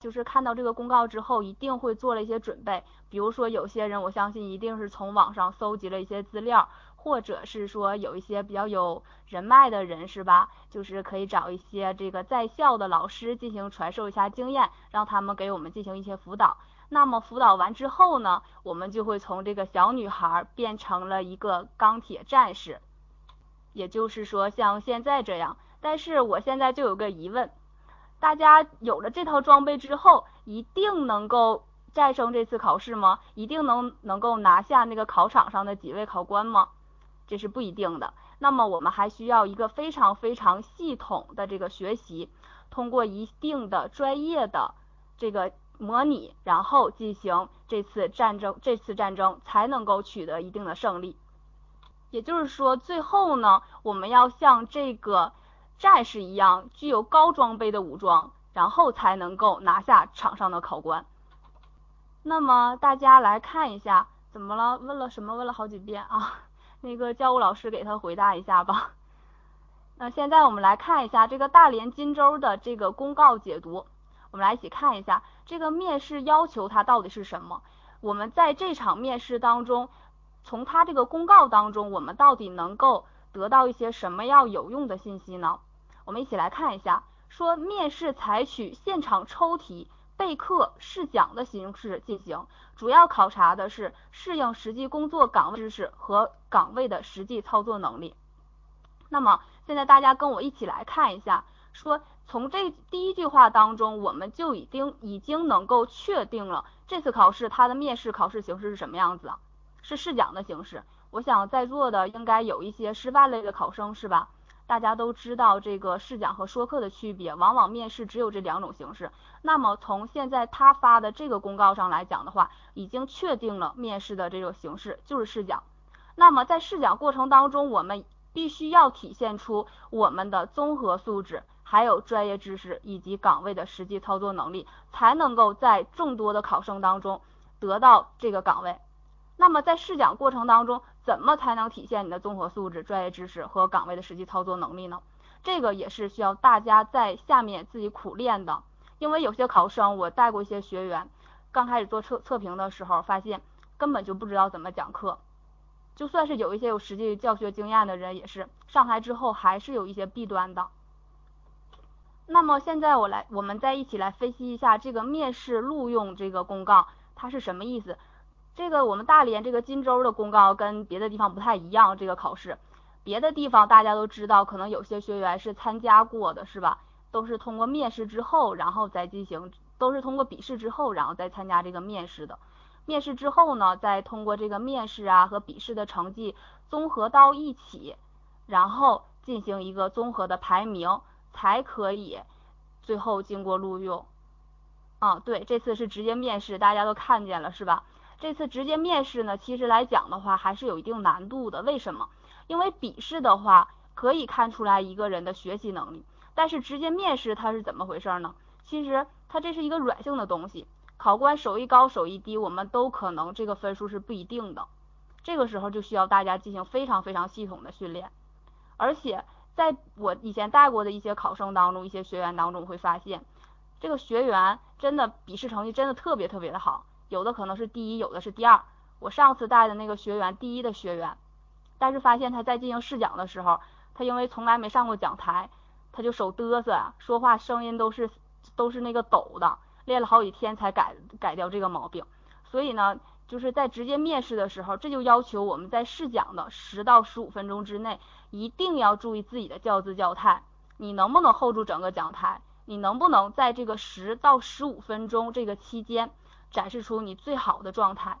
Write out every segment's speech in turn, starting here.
就是看到这个公告之后，一定会做了一些准备。比如说，有些人我相信一定是从网上搜集了一些资料，或者是说有一些比较有人脉的人，是吧？就是可以找一些这个在校的老师进行传授一下经验，让他们给我们进行一些辅导。那么辅导完之后呢，我们就会从这个小女孩变成了一个钢铁战士，也就是说像现在这样。但是我现在就有个疑问。大家有了这套装备之后，一定能够战胜这次考试吗？一定能能够拿下那个考场上的几位考官吗？这是不一定的。那么我们还需要一个非常非常系统的这个学习，通过一定的专业的这个模拟，然后进行这次战争，这次战争才能够取得一定的胜利。也就是说，最后呢，我们要向这个。战士一样具有高装备的武装，然后才能够拿下场上的考官。那么大家来看一下，怎么了？问了什么？问了好几遍啊！那个教务老师给他回答一下吧。那现在我们来看一下这个大连金州的这个公告解读，我们来一起看一下这个面试要求它到底是什么。我们在这场面试当中，从他这个公告当中，我们到底能够得到一些什么样有用的信息呢？我们一起来看一下，说面试采取现场抽题、备课、试讲的形式进行，主要考察的是适应实际工作岗位知识和岗位的实际操作能力。那么现在大家跟我一起来看一下，说从这第一句话当中，我们就已经已经能够确定了这次考试它的面试考试形式是什么样子？是试讲的形式。我想在座的应该有一些师范类的考生，是吧？大家都知道这个试讲和说课的区别，往往面试只有这两种形式。那么从现在他发的这个公告上来讲的话，已经确定了面试的这种形式就是试讲。那么在试讲过程当中，我们必须要体现出我们的综合素质，还有专业知识以及岗位的实际操作能力，才能够在众多的考生当中得到这个岗位。那么在试讲过程当中，怎么才能体现你的综合素质、专业知识和岗位的实际操作能力呢？这个也是需要大家在下面自己苦练的。因为有些考生，我带过一些学员，刚开始做测测评的时候，发现根本就不知道怎么讲课。就算是有一些有实际教学经验的人，也是上台之后还是有一些弊端的。那么现在我来，我们再一起来分析一下这个面试录用这个公告，它是什么意思？这个我们大连这个金州的公告跟别的地方不太一样，这个考试，别的地方大家都知道，可能有些学员是参加过的，是吧？都是通过面试之后，然后再进行，都是通过笔试之后，然后再参加这个面试的。面试之后呢，再通过这个面试啊和笔试的成绩综合到一起，然后进行一个综合的排名，才可以最后经过录用。啊，对，这次是直接面试，大家都看见了，是吧？这次直接面试呢，其实来讲的话还是有一定难度的。为什么？因为笔试的话可以看出来一个人的学习能力，但是直接面试它是怎么回事呢？其实它这是一个软性的东西，考官手艺高手艺低，我们都可能这个分数是不一定的。这个时候就需要大家进行非常非常系统的训练。而且在我以前带过的一些考生当中，一些学员当中会发现，这个学员真的笔试成绩真的特别特别的好。有的可能是第一，有的是第二。我上次带的那个学员，第一的学员，但是发现他在进行试讲的时候，他因为从来没上过讲台，他就手嘚瑟啊，说话声音都是都是那个抖的，练了好几天才改改掉这个毛病。所以呢，就是在直接面试的时候，这就要求我们在试讲的十到十五分钟之内，一定要注意自己的教姿教态。你能不能 hold 住整个讲台？你能不能在这个十到十五分钟这个期间？展示出你最好的状态，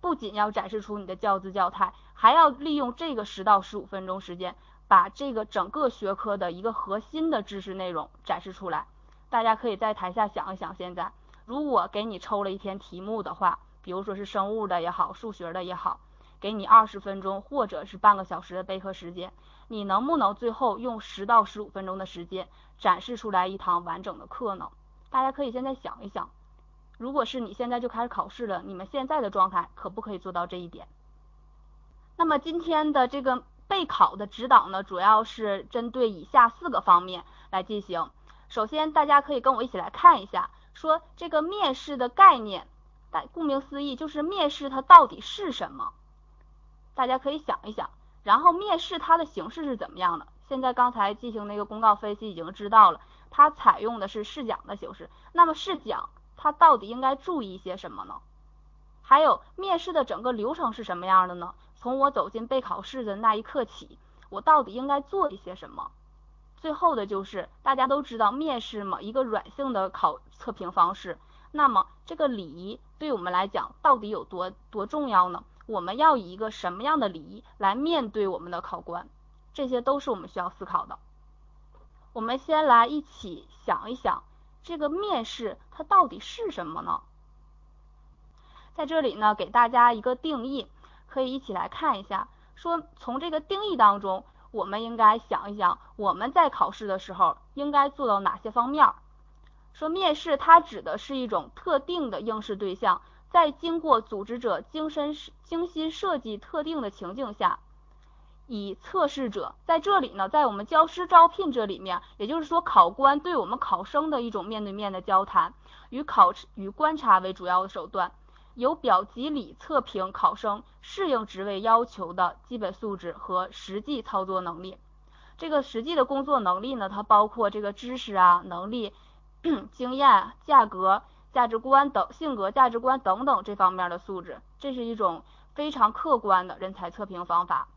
不仅要展示出你的教姿教态，还要利用这个十到十五分钟时间，把这个整个学科的一个核心的知识内容展示出来。大家可以在台下想一想，现在如果给你抽了一天题目的话，比如说是生物的也好，数学的也好，给你二十分钟或者是半个小时的备课时间，你能不能最后用十到十五分钟的时间展示出来一堂完整的课呢？大家可以现在想一想。如果是你现在就开始考试了，你们现在的状态可不可以做到这一点？那么今天的这个备考的指导呢，主要是针对以下四个方面来进行。首先，大家可以跟我一起来看一下，说这个面试的概念，但顾名思义就是面试它到底是什么？大家可以想一想。然后面试它的形式是怎么样的？现在刚才进行那个公告分析已经知道了，它采用的是试讲的形式。那么试讲他到底应该注意一些什么呢？还有面试的整个流程是什么样的呢？从我走进备考室的那一刻起，我到底应该做一些什么？最后的就是大家都知道面试嘛，一个软性的考测评方式。那么这个礼仪对我们来讲到底有多多重要呢？我们要以一个什么样的礼仪来面对我们的考官？这些都是我们需要思考的。我们先来一起想一想，这个面试它到底是什么呢？在这里呢，给大家一个定义，可以一起来看一下。说从这个定义当中，我们应该想一想，我们在考试的时候应该做到哪些方面？说面试它指的是一种特定的应试对象，在经过组织者精深精心设计特定的情境下，以测试者在这里呢，在我们教师招聘这里面，也就是说考官对我们考生的一种面对面的交谈，与考与观察为主要的手段。由表及里测评考生适应职位要求的基本素质和实际操作能力。这个实际的工作能力呢，它包括这个知识啊、能力、经验、价格、价值观等性格、价值观等等这方面的素质。这是一种非常客观的人才测评方法。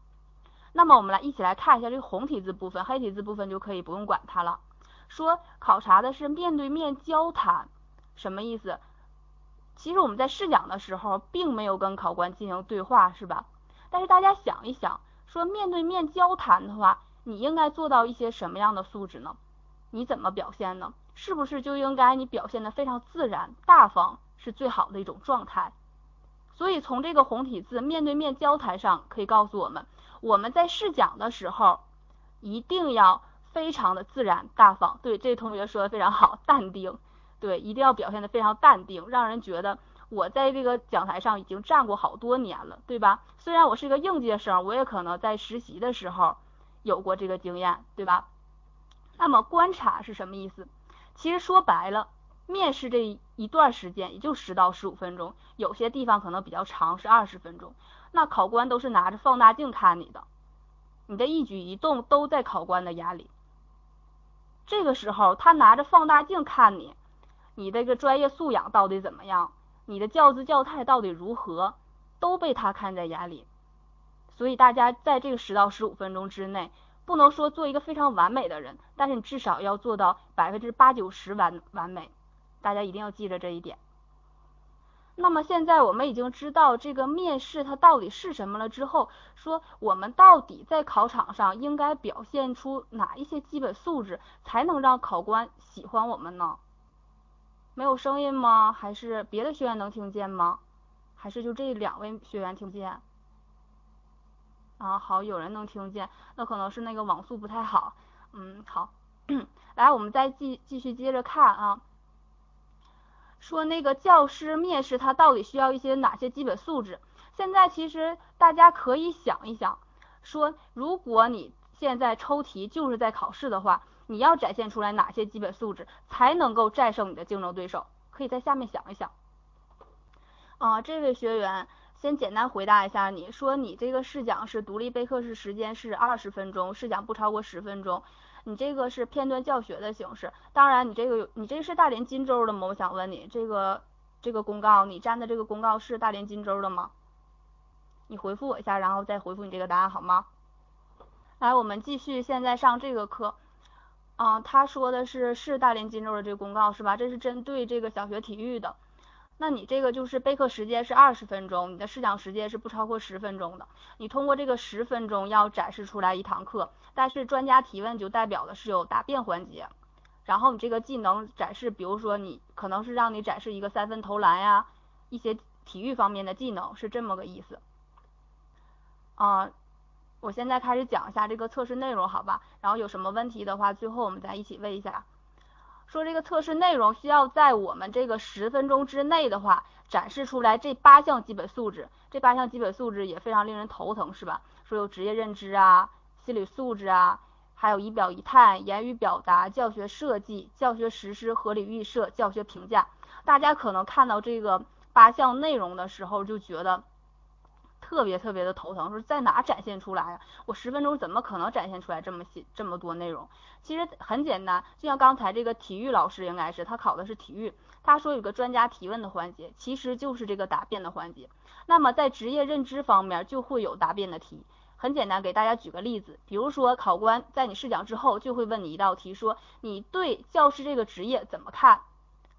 那么我们来一起来看一下这个红体字部分，黑体字部分就可以不用管它了。说考察的是面对面交谈，什么意思？其实我们在试讲的时候，并没有跟考官进行对话，是吧？但是大家想一想，说面对面交谈的话，你应该做到一些什么样的素质呢？你怎么表现呢？是不是就应该你表现的非常自然、大方，是最好的一种状态？所以从这个红体字面对面交谈上，可以告诉我们，我们在试讲的时候，一定要非常的自然、大方。对，这位同学说的非常好，淡定。对，一定要表现的非常淡定，让人觉得我在这个讲台上已经站过好多年了，对吧？虽然我是一个应届生，我也可能在实习的时候有过这个经验，对吧？那么观察是什么意思？其实说白了，面试这一段时间也就十到十五分钟，有些地方可能比较长，是二十分钟。那考官都是拿着放大镜看你的，你的一举一动都在考官的眼里。这个时候他拿着放大镜看你。你这个专业素养到底怎么样？你的教姿教态到底如何？都被他看在眼里。所以大家在这个十到十五分钟之内，不能说做一个非常完美的人，但是你至少要做到百分之八九十完完美。大家一定要记着这一点。那么现在我们已经知道这个面试它到底是什么了之后，说我们到底在考场上应该表现出哪一些基本素质，才能让考官喜欢我们呢？没有声音吗？还是别的学员能听见吗？还是就这两位学员听不见？啊，好，有人能听见，那可能是那个网速不太好。嗯，好，来，我们再继继续接着看啊。说那个教师面试他到底需要一些哪些基本素质？现在其实大家可以想一想，说如果你现在抽题就是在考试的话。你要展现出来哪些基本素质，才能够战胜你的竞争对手？可以在下面想一想。啊，这位学员先简单回答一下，你说你这个试讲是独立备课时时间是二十分钟，试讲不超过十分钟。你这个是片段教学的形式，当然你这个有，你这是大连金州的吗？我想问你，这个这个公告，你粘的这个公告是大连金州的吗？你回复我一下，然后再回复你这个答案好吗？来，我们继续现在上这个课。啊，他说的是是大连金州的这个公告是吧？这是针对这个小学体育的。那你这个就是备课时间是二十分钟，你的试讲时间是不超过十分钟的。你通过这个十分钟要展示出来一堂课，但是专家提问就代表的是有答辩环节。然后你这个技能展示，比如说你可能是让你展示一个三分投篮呀，一些体育方面的技能是这么个意思。啊。我现在开始讲一下这个测试内容，好吧？然后有什么问题的话，最后我们再一起问一下。说这个测试内容需要在我们这个十分钟之内的话，展示出来这八项基本素质。这八项基本素质也非常令人头疼，是吧？说有职业认知啊、心理素质啊，还有仪表仪态、言语表达、教学设计、教学实施、合理预设、教学评价。大家可能看到这个八项内容的时候，就觉得特别特别的头疼，说在哪展现出来呀？我十分钟怎么可能展现出来这么些这么多内容？其实很简单，就像刚才这个体育老师应该是他考的是体育，他说有个专家提问的环节，其实就是这个答辩的环节。那么在职业认知方面就会有答辩的题。很简单，给大家举个例子，比如说考官在你试讲之后就会问你一道题，说你对教师这个职业怎么看？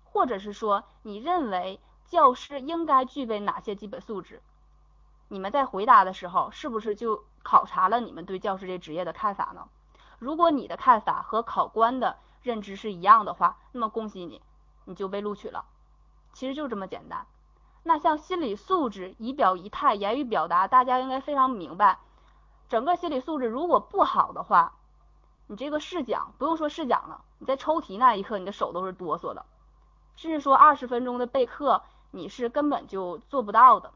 或者是说你认为教师应该具备哪些基本素质？你们在回答的时候是不是就考察了你们对教师这职业的看法呢？如果你的看法和考官的认知是一样的话，那么恭喜你，你就被录取了。其实就这么简单。那像心理素质、仪表仪态、言语表达，大家应该非常明白。整个心理素质如果不好的话，你这个试讲不用说试讲了，你在抽题那一刻你的手都是哆嗦的，甚至说二十分钟的备课你是根本就做不到的。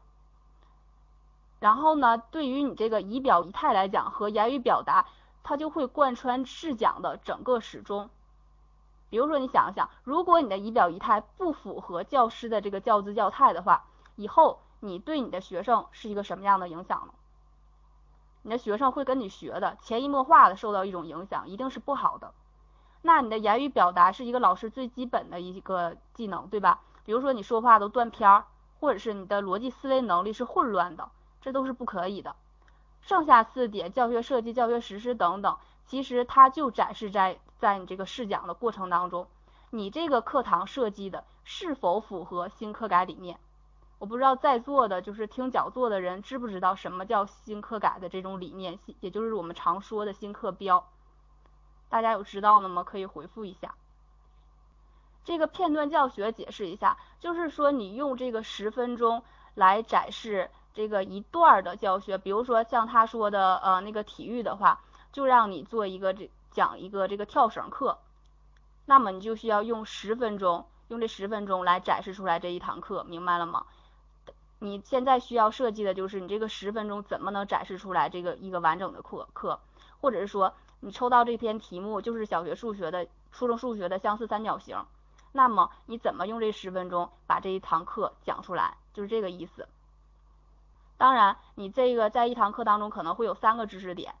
然后呢，对于你这个仪表仪态来讲和言语表达，它就会贯穿试讲的整个始终。比如说你想一想，如果你的仪表仪态不符合教师的这个教姿教态的话，以后你对你的学生是一个什么样的影响呢？你的学生会跟你学的，潜移默化的受到一种影响，一定是不好的。那你的言语表达是一个老师最基本的一个技能，对吧？比如说你说话都断片儿，或者是你的逻辑思维能力是混乱的，这都是不可以的。剩下四点，教学设计、教学实施等等，其实它就展示在在你这个试讲的过程当中，你这个课堂设计的是否符合新课改理念？我不知道在座的就是听讲座的人知不知道什么叫新课改的这种理念，也就是我们常说的新课标。大家有知道的吗？可以回复一下。这个片段教学解释一下，就是说你用这个十分钟来展示这个一段的教学，比如说像他说的呃那个体育的话，就让你做一个这讲一个这个跳绳课，那么你就需要用十分钟，用这十分钟来展示出来这一堂课，明白了吗？你现在需要设计的就是你这个十分钟怎么能展示出来这个一个完整的课课，或者是说你抽到这篇题目就是小学数学的初中数学的相似三角形，那么你怎么用这十分钟把这一堂课讲出来，就是这个意思。当然，你这个在一堂课当中可能会有三个知识点，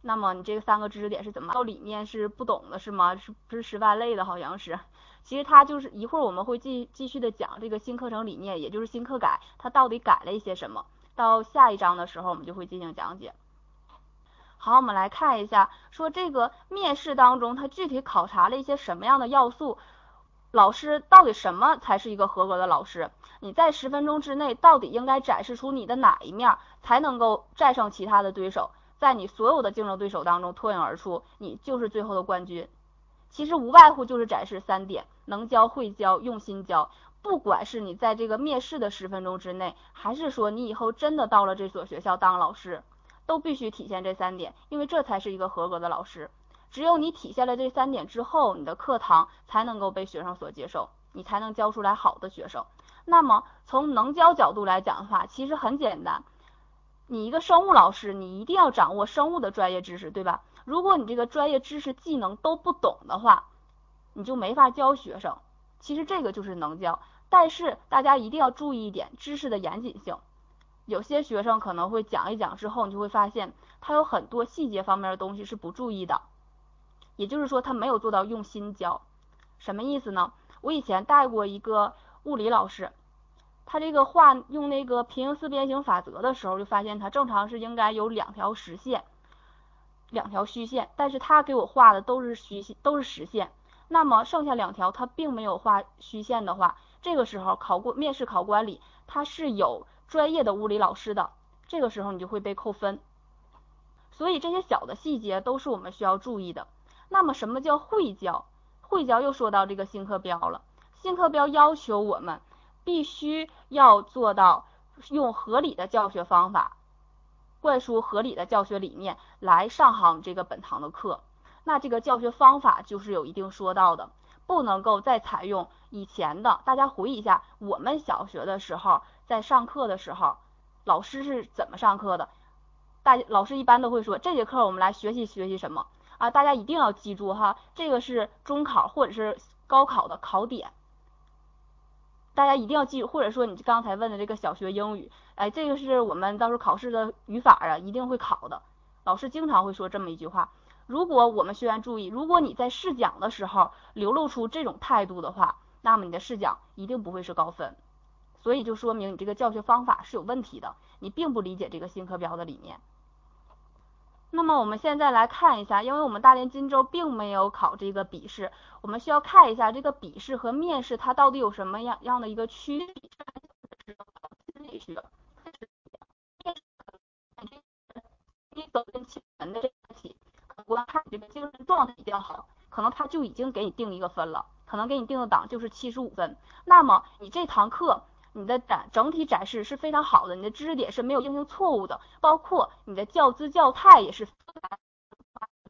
那么你这个三个知识点是怎么？到理念是不懂的是吗？是不是十万类的？好像是。其实它就是一会儿我们会继继续的讲这个新课程理念，也就是新课改，它到底改了一些什么？到下一章的时候我们就会进行讲解。好，我们来看一下，说这个面试当中它具体考察了一些什么样的要素？老师到底什么才是一个合格的老师？你在十分钟之内到底应该展示出你的哪一面，才能够战胜其他的对手，在你所有的竞争对手当中脱颖而出，你就是最后的冠军。其实无外乎就是展示三点：能教、会教、用心教。不管是你在这个面试的十分钟之内，还是说你以后真的到了这所学校当老师，都必须体现这三点，因为这才是一个合格的老师。只有你体现了这三点之后，你的课堂才能够被学生所接受，你才能教出来好的学生。那么从能教角度来讲的话，其实很简单，你一个生物老师，你一定要掌握生物的专业知识，对吧？如果你这个专业知识技能都不懂的话，你就没法教学生。其实这个就是能教，但是大家一定要注意一点，知识的严谨性。有些学生可能会讲一讲之后，你就会发现他有很多细节方面的东西是不注意的，也就是说他没有做到用心教。什么意思呢？我以前带过一个物理老师，他这个画用那个平行四边形法则的时候，就发现他正常是应该有两条实线。两条虚线，但是他给我画的都是虚线，都是实线。那么剩下两条他并没有画虚线的话，这个时候考过面试考官里他是有专业的物理老师的，这个时候你就会被扣分。所以这些小的细节都是我们需要注意的。那么什么叫会教？会教又说到这个新课标了。新课标要求我们必须要做到用合理的教学方法。灌输合理的教学理念来上好这个本堂的课，那这个教学方法就是有一定说到的，不能够再采用以前的。大家回忆一下，我们小学的时候在上课的时候，老师是怎么上课的？大老师一般都会说，这节课我们来学习学习什么？啊，大家一定要记住哈，这个是中考或者是高考的考点，大家一定要记住，或者说你刚才问的这个小学英语，哎，这个是我们到时候考试的语法啊，一定会考的，老师经常会说这么一句话。如果我们学员注意，如果你在试讲的时候流露出这种态度的话，那么你的试讲一定不会是高分，所以就说明你这个教学方法是有问题的，你并不理解这个新课标的理念。那么我们现在来看一下，因为我们大连金州并没有考这个笔试，我们需要看一下这个笔试和面试它到底有什么样样的一个区别。心理学，你走进气门的这个题，考官看你这个精神状态比较好，可能他就已经给你定一个分了，可能给你定的档就是七十五分。那么你这堂课。你的展整体展示是非常好的，你的知识点是没有进行错误的，包括你的教姿教态也是，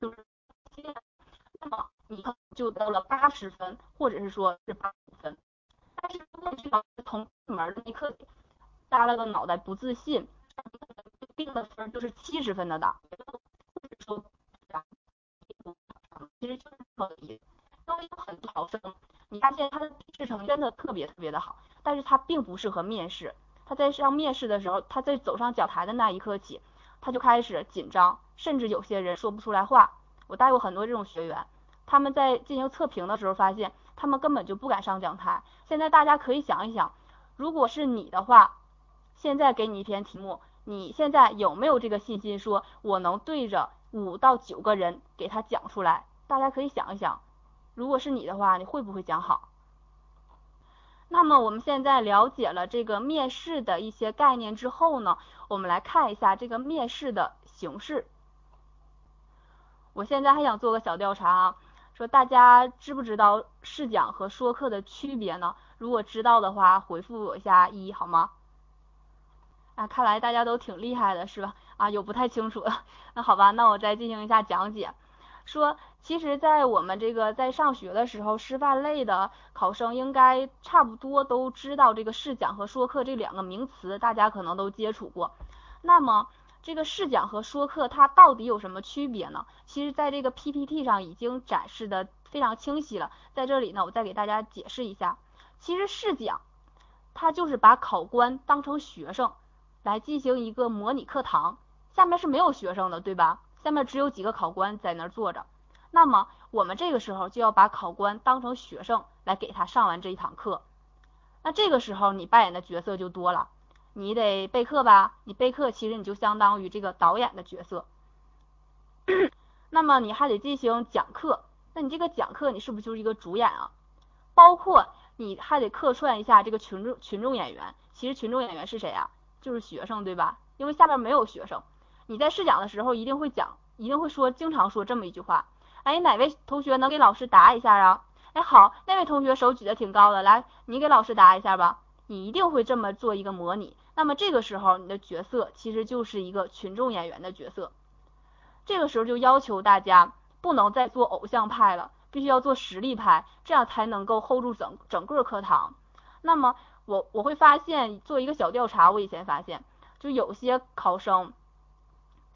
就是，那么你就得了八十分，或者是说是八五分。但是如果你同门的那课耷拉个脑袋不自信，定的分就是七十分的档，或者说，其实就是可以，因为有很多考生，你发现他的笔试成真的特别特别的好。但是他并不适合面试，他在上面试的时候，他在走上讲台的那一刻起，他就开始紧张，甚至有些人说不出来话。我带过很多这种学员，他们在进行测评的时候发现，他们根本就不敢上讲台。现在大家可以想一想，如果是你的话，现在给你一篇题目，你现在有没有这个信心说我能对着五到九个人给他讲出来？大家可以想一想，如果是你的话，你会不会讲好？那么我们现在了解了这个面试的一些概念之后呢，我们来看一下这个面试的形式。我现在还想做个小调查啊，说大家知不知道试讲和说课的区别呢？如果知道的话，回复我一下一好吗？啊，看来大家都挺厉害的是吧？啊，有不太清楚的，那好吧，那我再进行一下讲解。说，其实，在我们这个在上学的时候，师范类的考生应该差不多都知道这个试讲和说课这两个名词，大家可能都接触过。那么，这个试讲和说课它到底有什么区别呢？其实，在这个 PPT 上已经展示的非常清晰了。在这里呢，我再给大家解释一下。其实试讲，它就是把考官当成学生来进行一个模拟课堂，下面是没有学生的，对吧？下面只有几个考官在那儿坐着，那么我们这个时候就要把考官当成学生来给他上完这一堂课。那这个时候你扮演的角色就多了，你得备课吧？你备课其实你就相当于这个导演的角色。那么你还得进行讲课，那你这个讲课你是不是就是一个主演啊？包括你还得客串一下这个群众群众演员，其实群众演员是谁啊？就是学生对吧？因为下面没有学生。你在试讲的时候一定会讲，一定会说，经常说这么一句话，哎，哪位同学能给老师答一下啊？哎，好，那位同学手举得挺高的，来，你给老师答一下吧。你一定会这么做一个模拟。那么这个时候你的角色其实就是一个群众演员的角色。这个时候就要求大家不能再做偶像派了，必须要做实力派，这样才能够 hold 住整整个课堂。那么我我会发现做一个小调查，我以前发现就有些考生。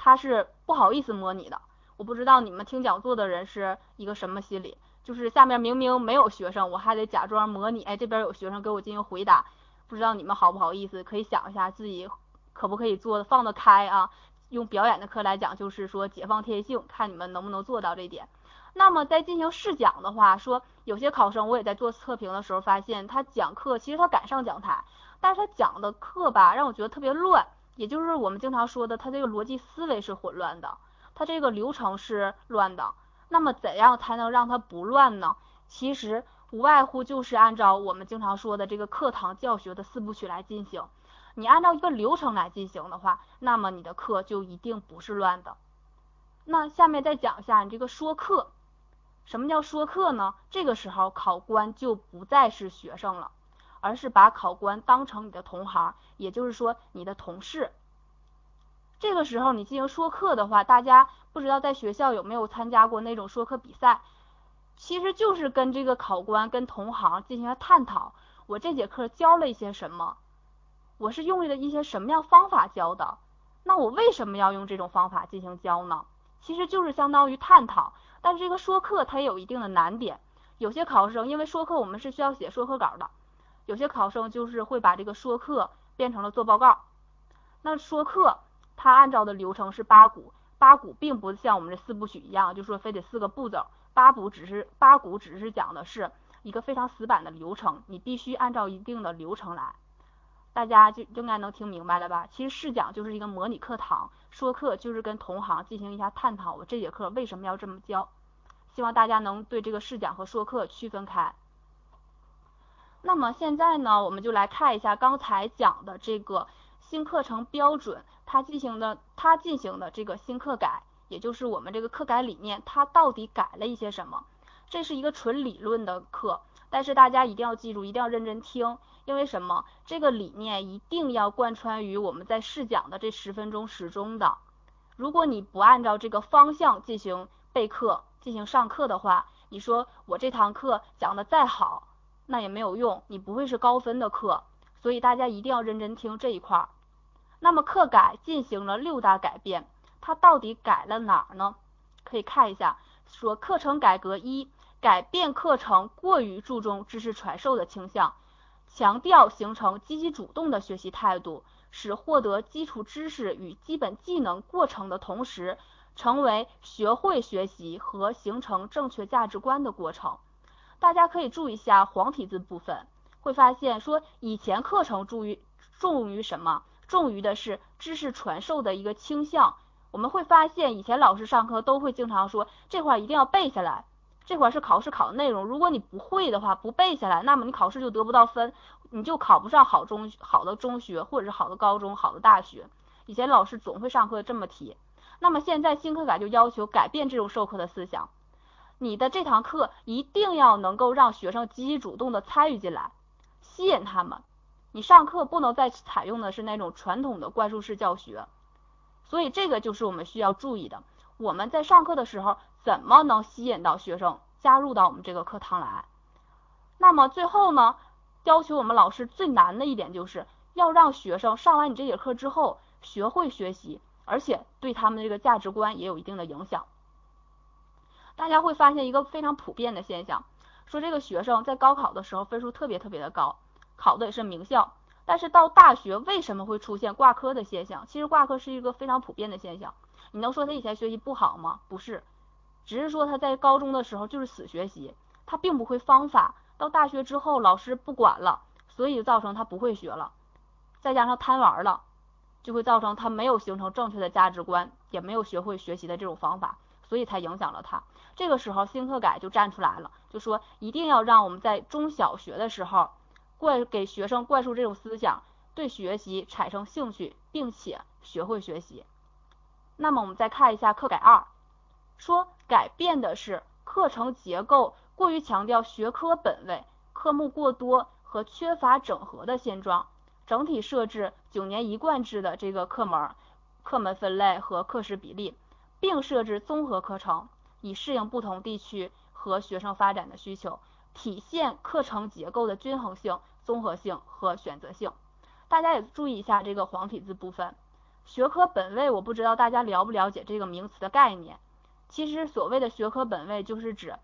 他是不好意思模拟的，我不知道你们听讲座的人是一个什么心理，就是下面明明没有学生，我还得假装模拟，哎，这边有学生给我进行回答，不知道你们好不好意思，可以想一下自己可不可以做的放得开啊？用表演的课来讲，就是说解放天性，看你们能不能做到这点。那么在进行试讲的话，说有些考生我也在做测评的时候发现，他讲课其实他敢上讲台，但是他讲的课吧，让我觉得特别乱。也就是我们经常说的，他这个逻辑思维是混乱的，他这个流程是乱的。那么怎样才能让他不乱呢？其实无外乎就是按照我们经常说的这个课堂教学的四部曲来进行。你按照一个流程来进行的话，那么你的课就一定不是乱的。那下面再讲一下你这个说课，什么叫说课呢？这个时候考官就不再是学生了。而是把考官当成你的同行，也就是说你的同事。这个时候你进行说课的话，大家不知道在学校有没有参加过那种说课比赛？其实就是跟这个考官跟同行进行了探讨，我这节课教了一些什么，我是用了一些什么样方法教的，那我为什么要用这种方法进行教呢？其实就是相当于探讨。但是这个说课它也有一定的难点，有些考生因为说课我们是需要写说课稿的，有些考生就是会把这个说课变成了做报告。那说课它按照的流程是八股，八股并不像我们这四部曲一样，就说非得四个步骤，八股只是八股只是讲的是一个非常死板的流程，你必须按照一定的流程来。大家就应该能听明白了吧？其实试讲就是一个模拟课堂，说课就是跟同行进行一下探讨，我这节课为什么要这么教？希望大家能对这个试讲和说课区分开。那么现在呢，我们就来看一下刚才讲的这个新课程标准，它进行的它进行的这个新课改，也就是我们这个课改理念，它到底改了一些什么？这是一个纯理论的课，但是大家一定要记住，一定要认真听。因为什么？这个理念一定要贯穿于我们在试讲的这十分钟时钟的。如果你不按照这个方向进行备课、进行上课的话，你说我这堂课讲的再好，那也没有用，你不会是高分的课。所以大家一定要认真听这一块儿。那么课改进行了六大改变，它到底改了哪儿呢？可以看一下，说课程改革一，改变课程过于注重知识传授的倾向。强调形成积极主动的学习态度，使获得基础知识与基本技能过程的同时，成为学会学习和形成正确价值观的过程。大家可以注意一下黄体字部分，会发现说以前课程注于重于什么？重于的是知识传授的一个倾向。我们会发现以前老师上课都会经常说这块儿一定要背下来。这块儿是考试考的内容，如果你不会的话，不背下来，那么你考试就得不到分，你就考不上好中好的中学或者是好的高中、好的大学。以前老师总会上课这么提，那么现在新课改就要求改变这种授课的思想，你的这堂课一定要能够让学生积极主动的参与进来，吸引他们。你上课不能再采用的是那种传统的灌输式教学，所以这个就是我们需要注意的。我们在上课的时候。怎么能吸引到学生加入到我们这个课堂来？那么最后呢，要求我们老师最难的一点就是要让学生上完你这节课之后学会学习，而且对他们的这个价值观也有一定的影响。大家会发现一个非常普遍的现象，说这个学生在高考的时候分数特别特别的高，考的也是名校，但是到大学为什么会出现挂科的现象？其实挂科是一个非常普遍的现象。你能说他以前学习不好吗？不是。只是说他在高中的时候就是死学习，他并不会方法。到大学之后，老师不管了，所以造成他不会学了。再加上贪玩了，就会造成他没有形成正确的价值观，也没有学会学习的这种方法，所以才影响了他。这个时候，新课改就站出来了，就说一定要让我们在中小学的时候灌给学生灌输这种思想，对学习产生兴趣，并且学会学习。那么我们再看一下课改二。说改变的是课程结构过于强调学科本位，科目过多和缺乏整合的现状，整体设置九年一贯制的这个课门、课门分类和课时比例，并设置综合课程，以适应不同地区和学生发展的需求，体现课程结构的均衡性、综合性和选择性。大家也注意一下这个黄体字部分，学科本位，我不知道大家了不了解这个名词的概念。其实所谓的学科本位，就是指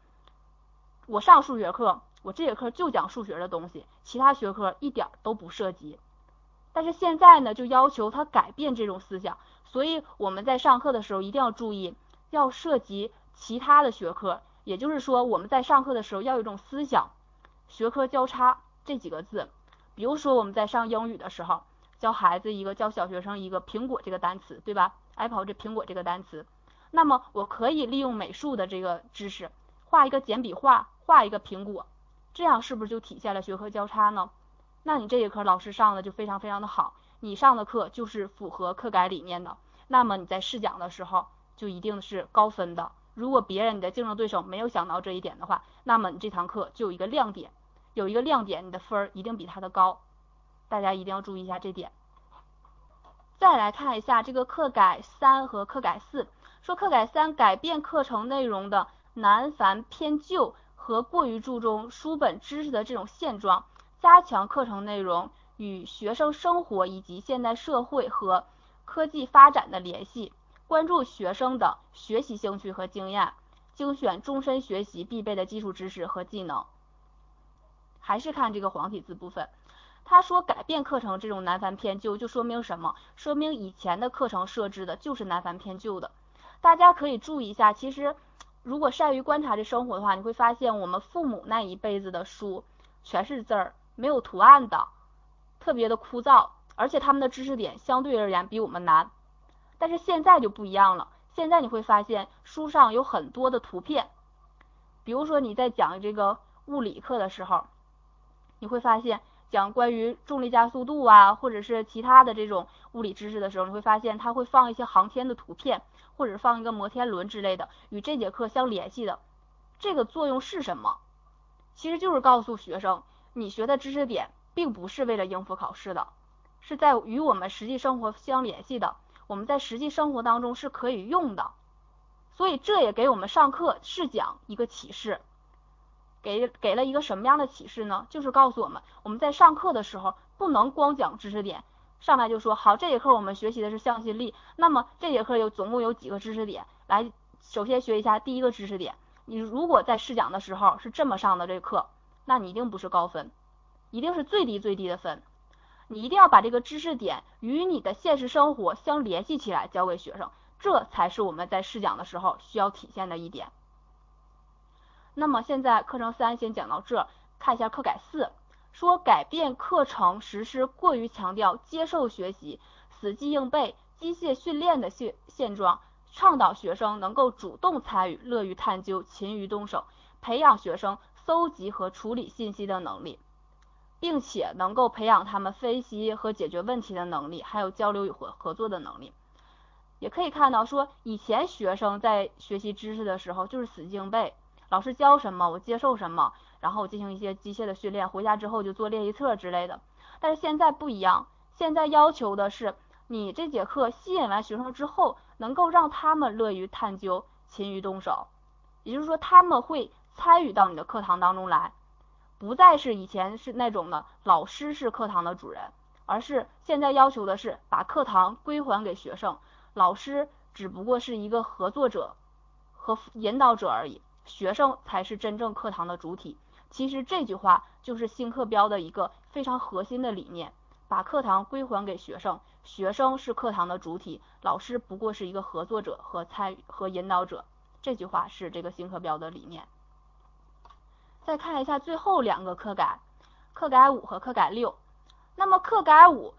我上数学课，我这节课就讲数学的东西，其他学科一点都不涉及。但是现在呢，就要求他改变这种思想，所以我们在上课的时候一定要注意，要涉及其他的学科。也就是说，我们在上课的时候要有一种思想，学科交叉这几个字。比如说我们在上英语的时候，教孩子一个教小学生一个苹果这个单词，对吧？Apple 这苹果这个单词。那么我可以利用美术的这个知识，画一个简笔画，画一个苹果，这样是不是就体现了学科交叉呢？那你这节课老师上的就非常非常的好，你上的课就是符合课改理念的，那么你在试讲的时候就一定是高分的。如果别人你的竞争对手没有想到这一点的话，那么你这堂课就有一个亮点，有一个亮点，你的分儿一定比他的高，大家一定要注意一下这点。再来看一下这个课改三和课改四。说课改三改变课程内容的难繁偏旧和过于注重书本知识的这种现状，加强课程内容与学生生活以及现代社会和科技发展的联系，关注学生的学习兴趣和经验，精选终身学习必备的基础知识和技能。还是看这个黄体字部分，他说改变课程这种难繁偏旧，就说明什么？说明以前的课程设置的就是难繁偏旧的。大家可以注意一下，其实如果善于观察这生活的话，你会发现我们父母那一辈子的书全是字儿，没有图案的，特别的枯燥，而且他们的知识点相对而言比我们难。但是现在就不一样了，现在你会发现书上有很多的图片，比如说你在讲这个物理课的时候。你会发现，讲关于重力加速度啊，或者是其他的这种物理知识的时候，你会发现它会放一些航天的图片，或者放一个摩天轮之类的，与这节课相联系的。这个作用是什么？其实就是告诉学生，你学的知识点并不是为了应付考试的，是在与我们实际生活相联系的，我们在实际生活当中是可以用的。所以这也给我们上课试讲一个启示。给给了一个什么样的启示呢？就是告诉我们，我们在上课的时候不能光讲知识点，上来就说好，这节课我们学习的是向心力，那么这节课有总共有几个知识点？来，首先学一下第一个知识点。你如果在试讲的时候是这么上的这课，那你一定不是高分，一定是最低最低的分。你一定要把这个知识点与你的现实生活相联系起来，教给学生，这才是我们在试讲的时候需要体现的一点。那么现在课程三先讲到这，看一下课改四，说改变课程实施过于强调接受学习、死记硬背、机械训练的现现状，倡导学生能够主动参与、乐于探究、勤于动手，培养学生搜集和处理信息的能力，并且能够培养他们分析和解决问题的能力，还有交流与合合作的能力。也可以看到说，以前学生在学习知识的时候就是死记硬背。老师教什么，我接受什么，然后进行一些机械的训练，回家之后就做练习册之类的。但是现在不一样，现在要求的是你这节课吸引完学生之后，能够让他们乐于探究、勤于动手，也就是说他们会参与到你的课堂当中来，不再是以前是那种的老师是课堂的主人，而是现在要求的是把课堂归还给学生，老师只不过是一个合作者和引导者而已。学生才是真正课堂的主体。其实这句话就是新课标的一个非常核心的理念，把课堂归还给学生，学生是课堂的主体，老师不过是一个合作者和参与和引导者。这句话是这个新课标的理念。再看一下最后两个课改，课改五和课改六。那么课改五